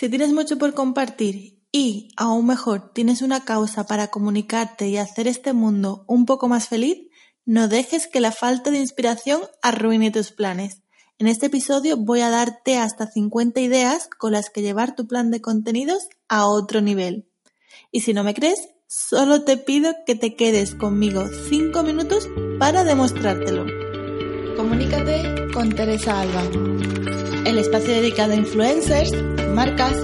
Si tienes mucho por compartir y, aún mejor, tienes una causa para comunicarte y hacer este mundo un poco más feliz, no dejes que la falta de inspiración arruine tus planes. En este episodio voy a darte hasta 50 ideas con las que llevar tu plan de contenidos a otro nivel. Y si no me crees, solo te pido que te quedes conmigo 5 minutos para demostrártelo. Comunícate con Teresa Alba. El espacio dedicado a influencers, marcas,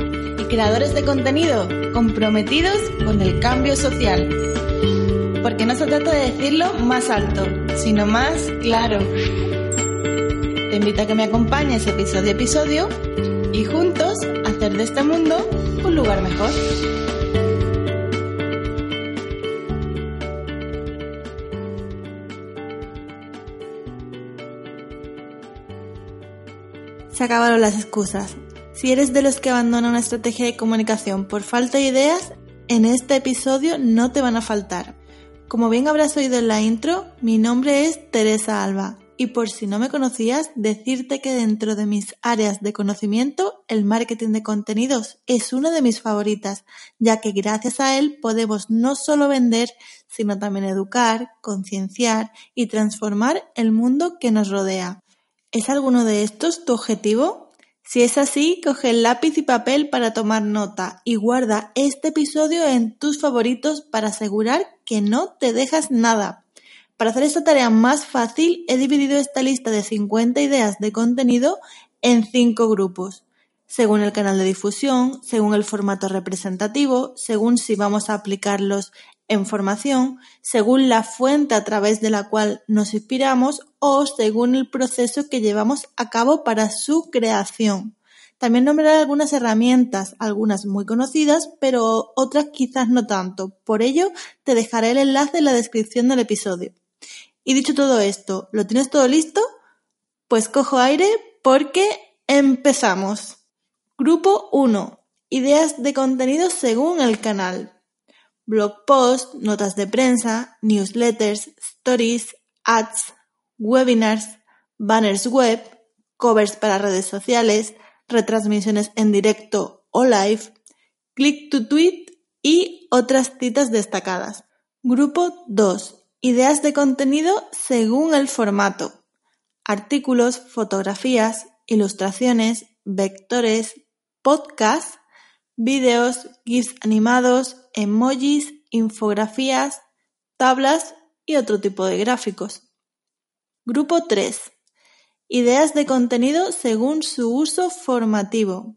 creadores de contenido comprometidos con el cambio social. Porque no se trata de decirlo más alto, sino más claro. Te invito a que me acompañes episodio a episodio y juntos hacer de este mundo un lugar mejor. Se acabaron las excusas. Si eres de los que abandonan una estrategia de comunicación por falta de ideas, en este episodio no te van a faltar. Como bien habrás oído en la intro, mi nombre es Teresa Alba y por si no me conocías, decirte que dentro de mis áreas de conocimiento, el marketing de contenidos es una de mis favoritas, ya que gracias a él podemos no solo vender, sino también educar, concienciar y transformar el mundo que nos rodea. ¿Es alguno de estos tu objetivo? Si es así, coge el lápiz y papel para tomar nota y guarda este episodio en tus favoritos para asegurar que no te dejas nada. Para hacer esta tarea más fácil, he dividido esta lista de 50 ideas de contenido en 5 grupos, según el canal de difusión, según el formato representativo, según si vamos a aplicarlos en formación, según la fuente a través de la cual nos inspiramos o según el proceso que llevamos a cabo para su creación. También nombraré algunas herramientas, algunas muy conocidas, pero otras quizás no tanto. Por ello, te dejaré el enlace en la descripción del episodio. Y dicho todo esto, ¿lo tienes todo listo? Pues cojo aire porque empezamos. Grupo 1. Ideas de contenido según el canal blog posts, notas de prensa, newsletters, stories, ads, webinars, banners web, covers para redes sociales, retransmisiones en directo o live, click to tweet y otras citas destacadas. Grupo 2. Ideas de contenido según el formato. Artículos, fotografías, ilustraciones, vectores, podcasts, vídeos, GIFs animados, emojis, infografías, tablas y otro tipo de gráficos. Grupo 3. Ideas de contenido según su uso formativo.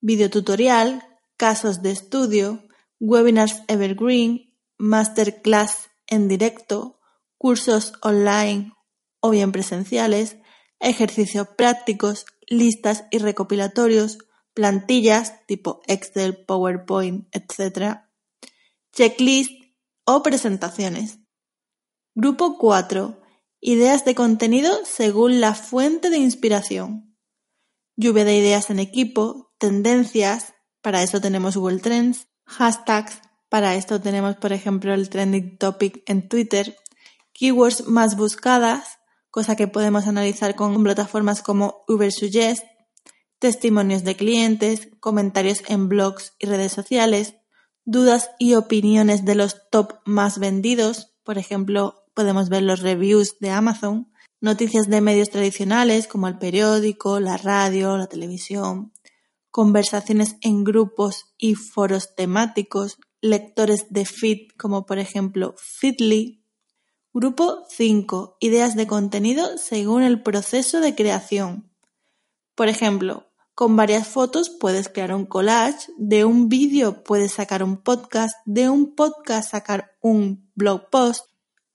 Videotutorial, casos de estudio, webinars evergreen, masterclass en directo, cursos online o bien presenciales, ejercicios prácticos, listas y recopilatorios, plantillas tipo Excel, PowerPoint, etc., checklist o presentaciones. Grupo 4. Ideas de contenido según la fuente de inspiración. Lluvia de ideas en equipo, tendencias, para eso tenemos Google Trends, hashtags, para esto tenemos por ejemplo el trending topic en Twitter, keywords más buscadas, cosa que podemos analizar con plataformas como Ubersuggest, testimonios de clientes, comentarios en blogs y redes sociales, dudas y opiniones de los top más vendidos, por ejemplo, podemos ver los reviews de Amazon, noticias de medios tradicionales como el periódico, la radio, la televisión, conversaciones en grupos y foros temáticos, lectores de feed como por ejemplo Feedly. Grupo 5. Ideas de contenido según el proceso de creación. Por ejemplo, con varias fotos puedes crear un collage, de un vídeo puedes sacar un podcast, de un podcast sacar un blog post,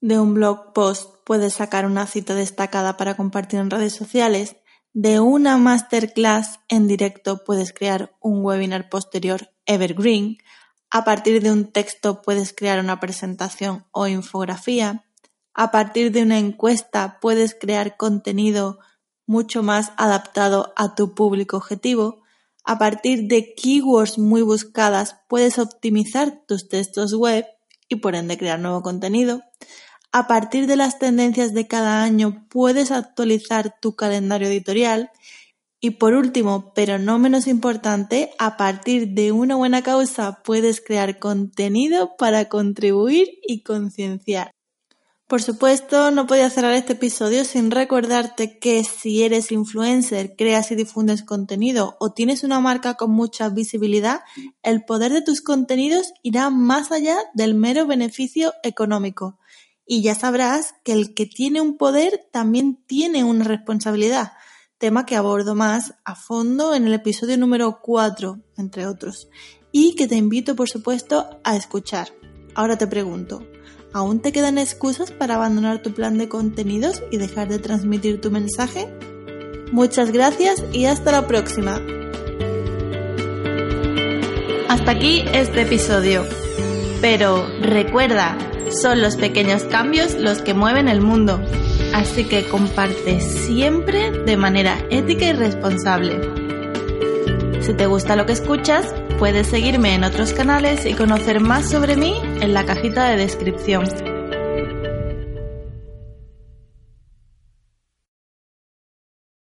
de un blog post puedes sacar una cita destacada para compartir en redes sociales, de una masterclass en directo puedes crear un webinar posterior evergreen, a partir de un texto puedes crear una presentación o infografía, a partir de una encuesta puedes crear contenido mucho más adaptado a tu público objetivo, a partir de keywords muy buscadas puedes optimizar tus textos web y por ende crear nuevo contenido. A partir de las tendencias de cada año puedes actualizar tu calendario editorial. Y por último, pero no menos importante, a partir de una buena causa puedes crear contenido para contribuir y concienciar. Por supuesto, no podía cerrar este episodio sin recordarte que si eres influencer, creas y difundes contenido o tienes una marca con mucha visibilidad, el poder de tus contenidos irá más allá del mero beneficio económico. Y ya sabrás que el que tiene un poder también tiene una responsabilidad, tema que abordo más a fondo en el episodio número 4, entre otros, y que te invito por supuesto a escuchar. Ahora te pregunto, ¿Aún te quedan excusas para abandonar tu plan de contenidos y dejar de transmitir tu mensaje? Muchas gracias y hasta la próxima. Hasta aquí este episodio. Pero recuerda, son los pequeños cambios los que mueven el mundo. Así que comparte siempre de manera ética y responsable. Si te gusta lo que escuchas, Puedes seguirme en otros canales y conocer más sobre mí en la cajita de descripción.